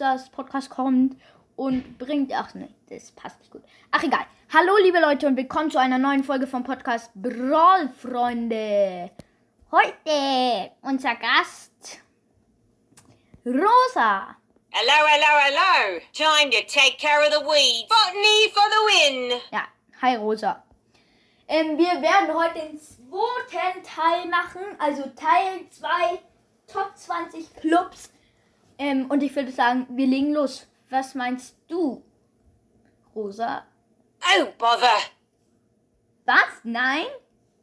Bros. Podcast kommt und bringt. Ach ne, das passt nicht gut. Ach egal. Hallo liebe Leute und willkommen zu einer neuen Folge vom Podcast Brawl Freunde. Heute unser Gast Rosa. Hello, hello, hello. Time to take care of the weeds. Botany for the win. Ja, hi Rosa. Ähm, wir werden heute den zweiten Teil machen, also Teil 2 Top 20 Clubs. Ähm, und ich würde sagen, wir legen los. Was meinst du, Rosa? Oh, bother. Was? Nein?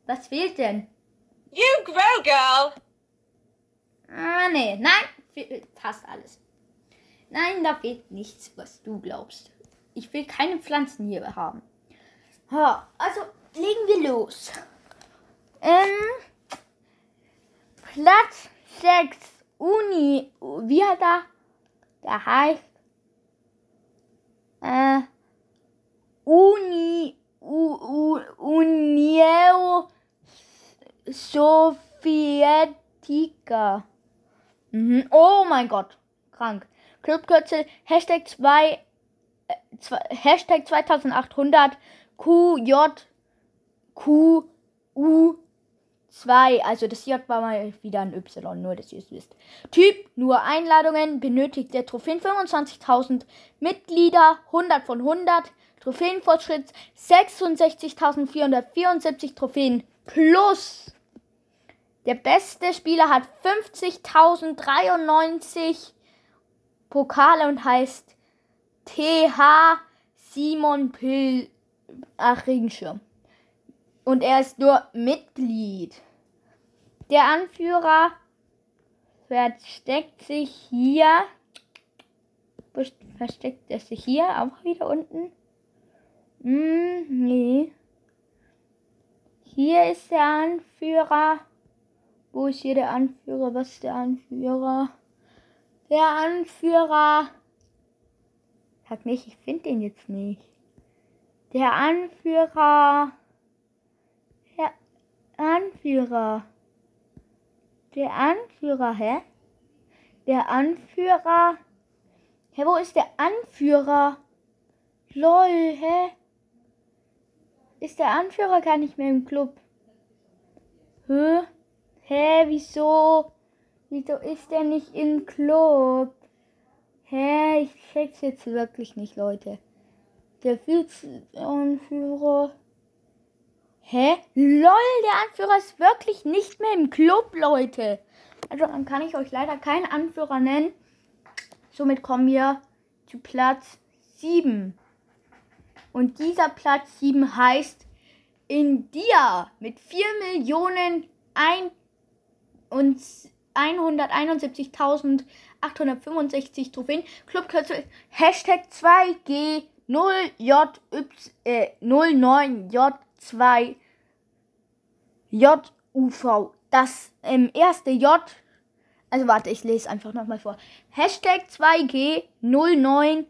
Was fehlt denn? You grow, girl. Ah, nee. Nein, fast alles. Nein, da fehlt nichts, was du glaubst. Ich will keine Pflanzen hier haben. Ha, also legen wir los. Ähm, Platz 6, Uni. Wie hat er? Der heißt äh, Uni. U, U, Unieo Sovietica. Mhm. Oh mein Gott. Krank. Clubkürzel Hashtag 2 äh, zwei, Hashtag 2800 QJ QU 2. Also das J war mal wieder ein Y, nur dass ihr es wisst. Typ nur Einladungen, benötigt der Trophäen 25.000 Mitglieder, 100 von 100. Trophäenfortschritt 66.474 Trophäen plus. Der beste Spieler hat 50.093 Pokale und heißt TH Simon Pill. Ach, Regenschirm. Und er ist nur Mitglied. Der Anführer versteckt sich hier. Versteckt er sich hier auch wieder unten? Hm, nee. Hier ist der Anführer. Wo ist hier der Anführer? Was ist der Anführer? Der Anführer. Sag nicht, ich finde den jetzt nicht. Der Anführer. Der Anführer. Der Anführer, hä? Der Anführer. Hä, wo ist der Anführer? Lol, hä? Ist der Anführer gar nicht mehr im Club? Hä? Hä, wieso? Wieso ist der nicht im Club? Hä, ich check's jetzt wirklich nicht, Leute. Der Vize-Anführer. Hä? LOL, der Anführer ist wirklich nicht mehr im Club, Leute. Also dann kann ich euch leider keinen Anführer nennen. Somit kommen wir zu Platz 7. Und dieser Platz 7 heißt India mit 4 Millionen ein und 171.865 Trophäen. Clubkürzel Hashtag 2G0J äh, 09J2 JUV. Das ähm, erste J. Also warte, ich lese einfach nochmal vor. Hashtag 2G09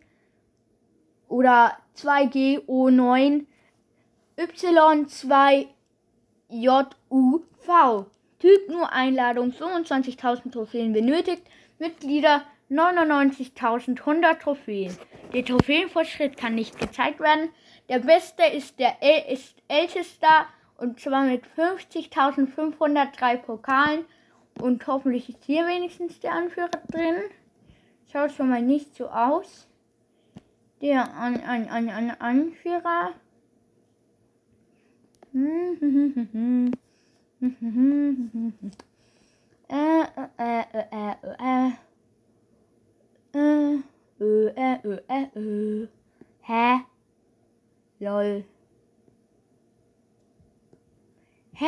oder 2GO9 Y2JUV. Typ nur Einladung, 25.000 Trophäen benötigt, Mitglieder 99.100 Trophäen. Der Trophäenfortschritt kann nicht gezeigt werden. Der beste ist der El ist ältester und zwar mit 50.503 Pokalen und hoffentlich ist hier wenigstens der Anführer drin. Schaut schon mal nicht so aus. Der an, an, an, an Anführer. äh, äh, äh, äh, äh. Ö, ö, ö, ö. Hä? Lol. Hä?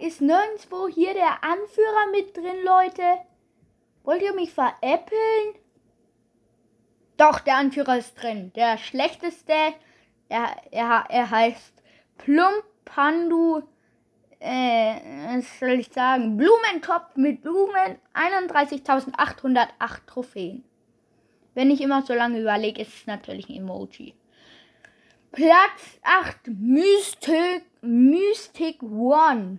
Ist nirgendwo hier der Anführer mit drin, Leute? Wollt ihr mich veräppeln? Doch, der Anführer ist drin. Der schlechteste, er, er, er heißt Plumpandu, äh, was soll ich sagen? Blumentopf mit Blumen, 31.808 Trophäen. Wenn ich immer so lange überlege, ist es natürlich ein Emoji. Platz 8, Mystic, Mystic One.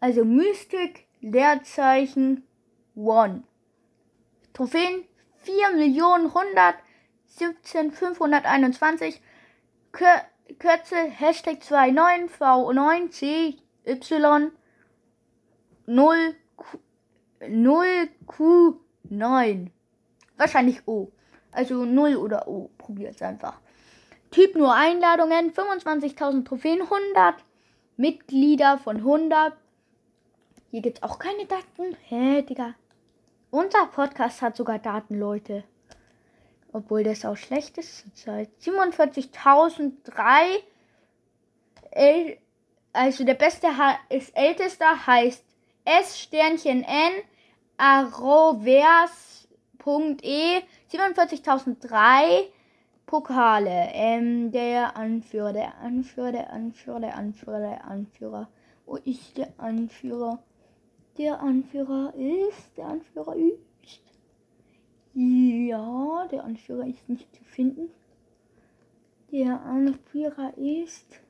Also Mystic, Leerzeichen One. Trophäen 4.117.521. Kür Kürzel Hashtag 29V9CY 0 0Q9. Wahrscheinlich O. Also 0 oder O. Probiert es einfach. Typ nur Einladungen, 25.000 Trophäen, 100 Mitglieder von 100. Hier gibt es auch keine Daten. Hä, Digga. Unser Podcast hat sogar Daten, Leute. Obwohl das auch schlecht ist zurzeit. 47.003. Also der beste ist ältester heißt S Sternchen N Arovers.e 47.003 Pokale. Ähm, der Anführer, der Anführer, der Anführer, der Anführer, der Anführer. Wo ist der Anführer? Der Anführer ist, der Anführer ist. Ja, der Anführer ist nicht zu finden. Der Anführer ist.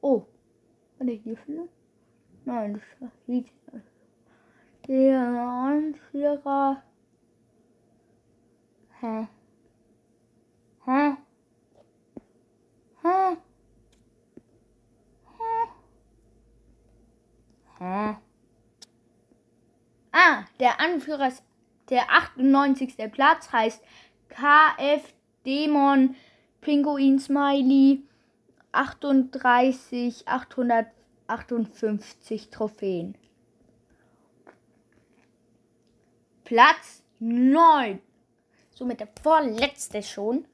Oh, war der hier vielleicht? Nein, das war hier. Der Anführer. Hä? Hä? Hä? Hä? Ah, der Anführer ist der 98. Platz heißt KF Dämon Pinguin Smiley 38 858 Trophäen. Platz 9. Somit der vorletzte schon.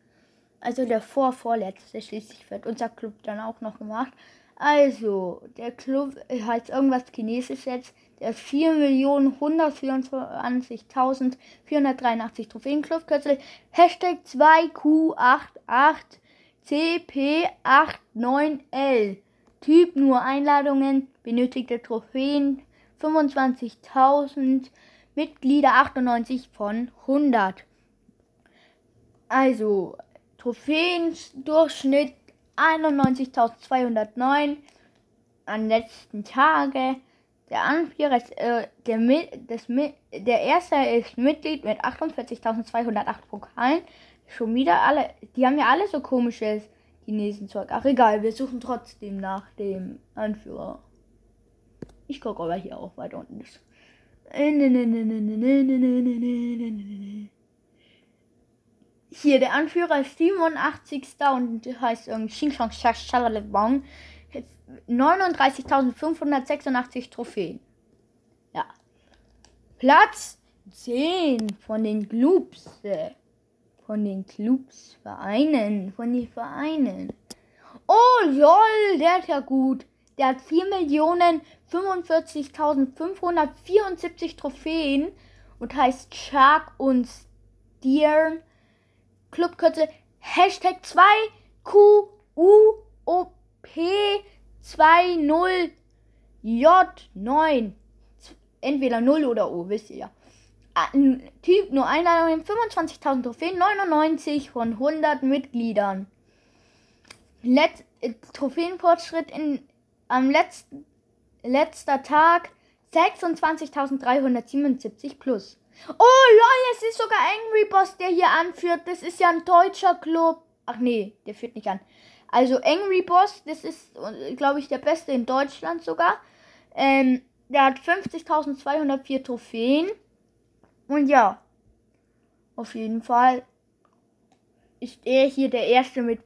Also der vorvorletzte. Schließlich wird unser Club dann auch noch gemacht. Also, der Club heißt irgendwas Chinesisch jetzt. Der 4.124.483 Trophäen Club. Kürzlich Hashtag 2Q88CP89L. Typ nur Einladungen. Benötigte Trophäen 25.000. Mitglieder 98 von 100. Also, Trophäendurchschnitt 91.209 an letzten Tage. Der Anführer ist, äh, der, das, der erste ist Mitglied mit 48.208 Pokalen. Schon wieder alle, die haben ja alle so komisches Chinesenzeug. Ach egal, wir suchen trotzdem nach dem Anführer. Ich gucke aber hier auch weiter unten ist. Hier, der Anführer ist 87. und heißt irgendwie Xing Shang Shalalebang. 39.586 Trophäen. Ja. Platz 10 von den Clubs. Von den Clubs, Vereinen, von den Vereinen. Oh, lol, der ist ja gut. Der hat 4.045.574 Trophäen und heißt Shark und Steern. Clubkürzel Hashtag 2QUOP20J9. Entweder 0 oder O, wisst ihr ja. Typ nur Einladungen 25.000 Trophäen, 99 von 100 Mitgliedern. Let Trophäenfortschritt in am letzten letzter Tag 26.377 plus. Oh lol, es ist sogar Angry Boss, der hier anführt. Das ist ja ein deutscher Club. Ach nee, der führt nicht an. Also Angry Boss, das ist, glaube ich, der beste in Deutschland sogar. Ähm, der hat 50.204 Trophäen. Und ja, auf jeden Fall ist er hier der erste mit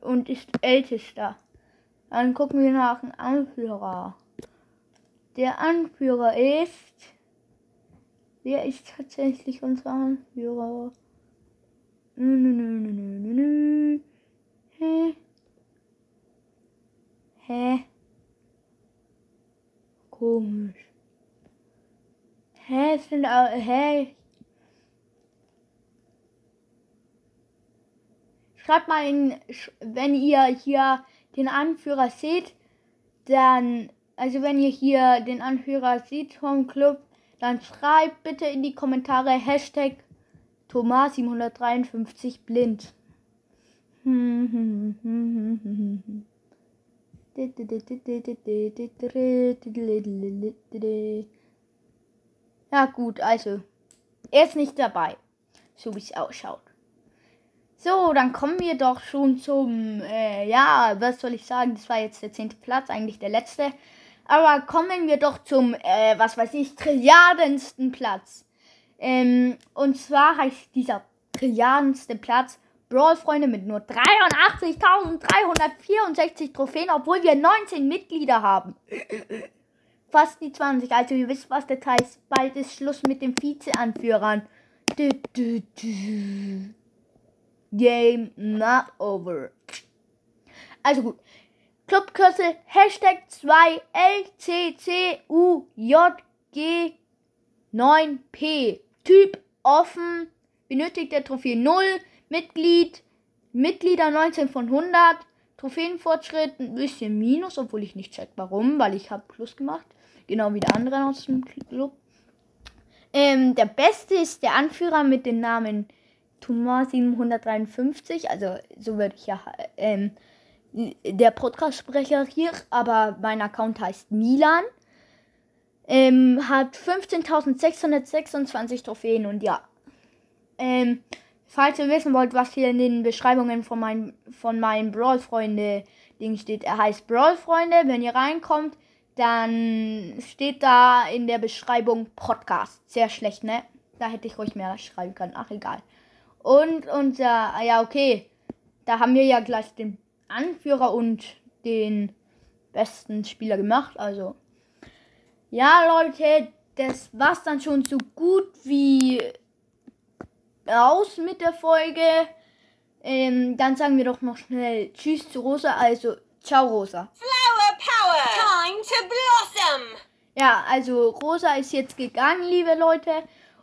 und ist ältester. Dann gucken wir nach dem Anführer. Der Anführer ist. Wer ist tatsächlich unser Anführer? Nö, nö, nö, nö, nö, nö. Hä? Hä? Komisch. Hä, sind auch, hä? Schreibt mal in, wenn ihr hier den Anführer seht, dann, also wenn ihr hier den Anführer seht vom Club, dann schreibt bitte in die Kommentare Hashtag Thomas 753 blind. Ja gut, also er ist nicht dabei. So wie es ausschaut. So, dann kommen wir doch schon zum, äh, ja, was soll ich sagen, das war jetzt der zehnte Platz, eigentlich der letzte. Aber kommen wir doch zum, äh, was weiß ich, trilliardensten Platz. Ähm, und zwar heißt dieser trilliardenste Platz Brawl-Freunde mit nur 83.364 Trophäen, obwohl wir 19 Mitglieder haben. Fast die 20. Also ihr wisst, was das heißt. Bald ist Schluss mit den Vize-Anführern. Game not over. Also gut. Clubkürzel Hashtag 2 LCCUJG 9P. Typ offen. Benötigte Trophäe 0. Mitglied. Mitglieder 19 von 100. Trophäenfortschritt ein bisschen minus, obwohl ich nicht check warum, weil ich habe Plus gemacht. Genau wie der andere aus dem Club. Ähm, der beste ist der Anführer mit dem Namen Tumor 753. Also so würde ich ja ähm, der Podcast-Sprecher hier, aber mein Account heißt Milan. Ähm, hat 15.626 Trophäen und ja. Ähm, falls ihr wissen wollt, was hier in den Beschreibungen von, mein, von meinen Brawl-Freunde-Ding steht, er heißt Brawl-Freunde. Wenn ihr reinkommt, dann steht da in der Beschreibung Podcast. Sehr schlecht, ne? Da hätte ich ruhig mehr schreiben können. Ach, egal. Und unser, ja, okay. Da haben wir ja gleich den Anführer und den besten Spieler gemacht. Also, ja, Leute, das war's dann schon so gut wie aus mit der Folge. Ähm, dann sagen wir doch noch schnell Tschüss zu Rosa. Also, ciao, Rosa. Flower power! Time to blossom! Ja, also Rosa ist jetzt gegangen, liebe Leute.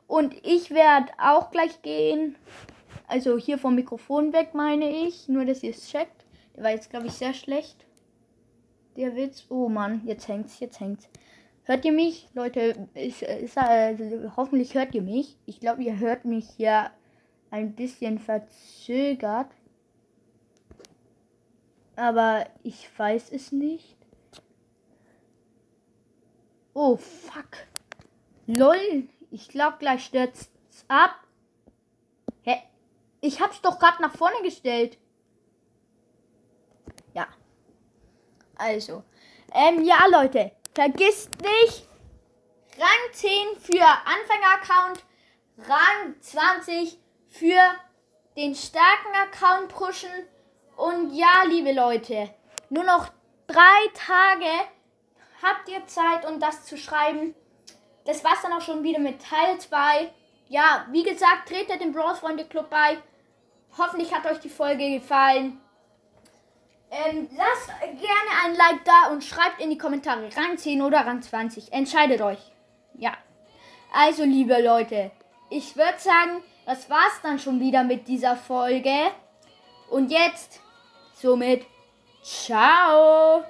Und ich werde auch gleich gehen. Also hier vom Mikrofon weg, meine ich. Nur, dass ihr es checkt. War jetzt, glaube ich, sehr schlecht. Der Witz. Oh Mann, jetzt hängt's, jetzt hängt's. Hört ihr mich? Leute, ist, ist, äh, hoffentlich hört ihr mich. Ich glaube, ihr hört mich ja ein bisschen verzögert. Aber ich weiß es nicht. Oh, fuck. Lol. Ich glaube, gleich stürzt ab. Hä? Ich hab's doch gerade nach vorne gestellt. Ja. Also. Ähm, ja, Leute. Vergisst nicht. Rang 10 für Anfänger-Account. Rang 20 für den starken Account pushen. Und ja, liebe Leute, nur noch drei Tage habt ihr Zeit, um das zu schreiben. Das war's dann auch schon wieder mit Teil 2. Ja, wie gesagt, tretet dem Brawl Freunde Club bei. Hoffentlich hat euch die Folge gefallen. Ähm, lasst gerne ein Like da und schreibt in die Kommentare Rang 10 oder Rang 20. Entscheidet euch. Ja. Also, liebe Leute, ich würde sagen, das war's dann schon wieder mit dieser Folge. Und jetzt somit ciao.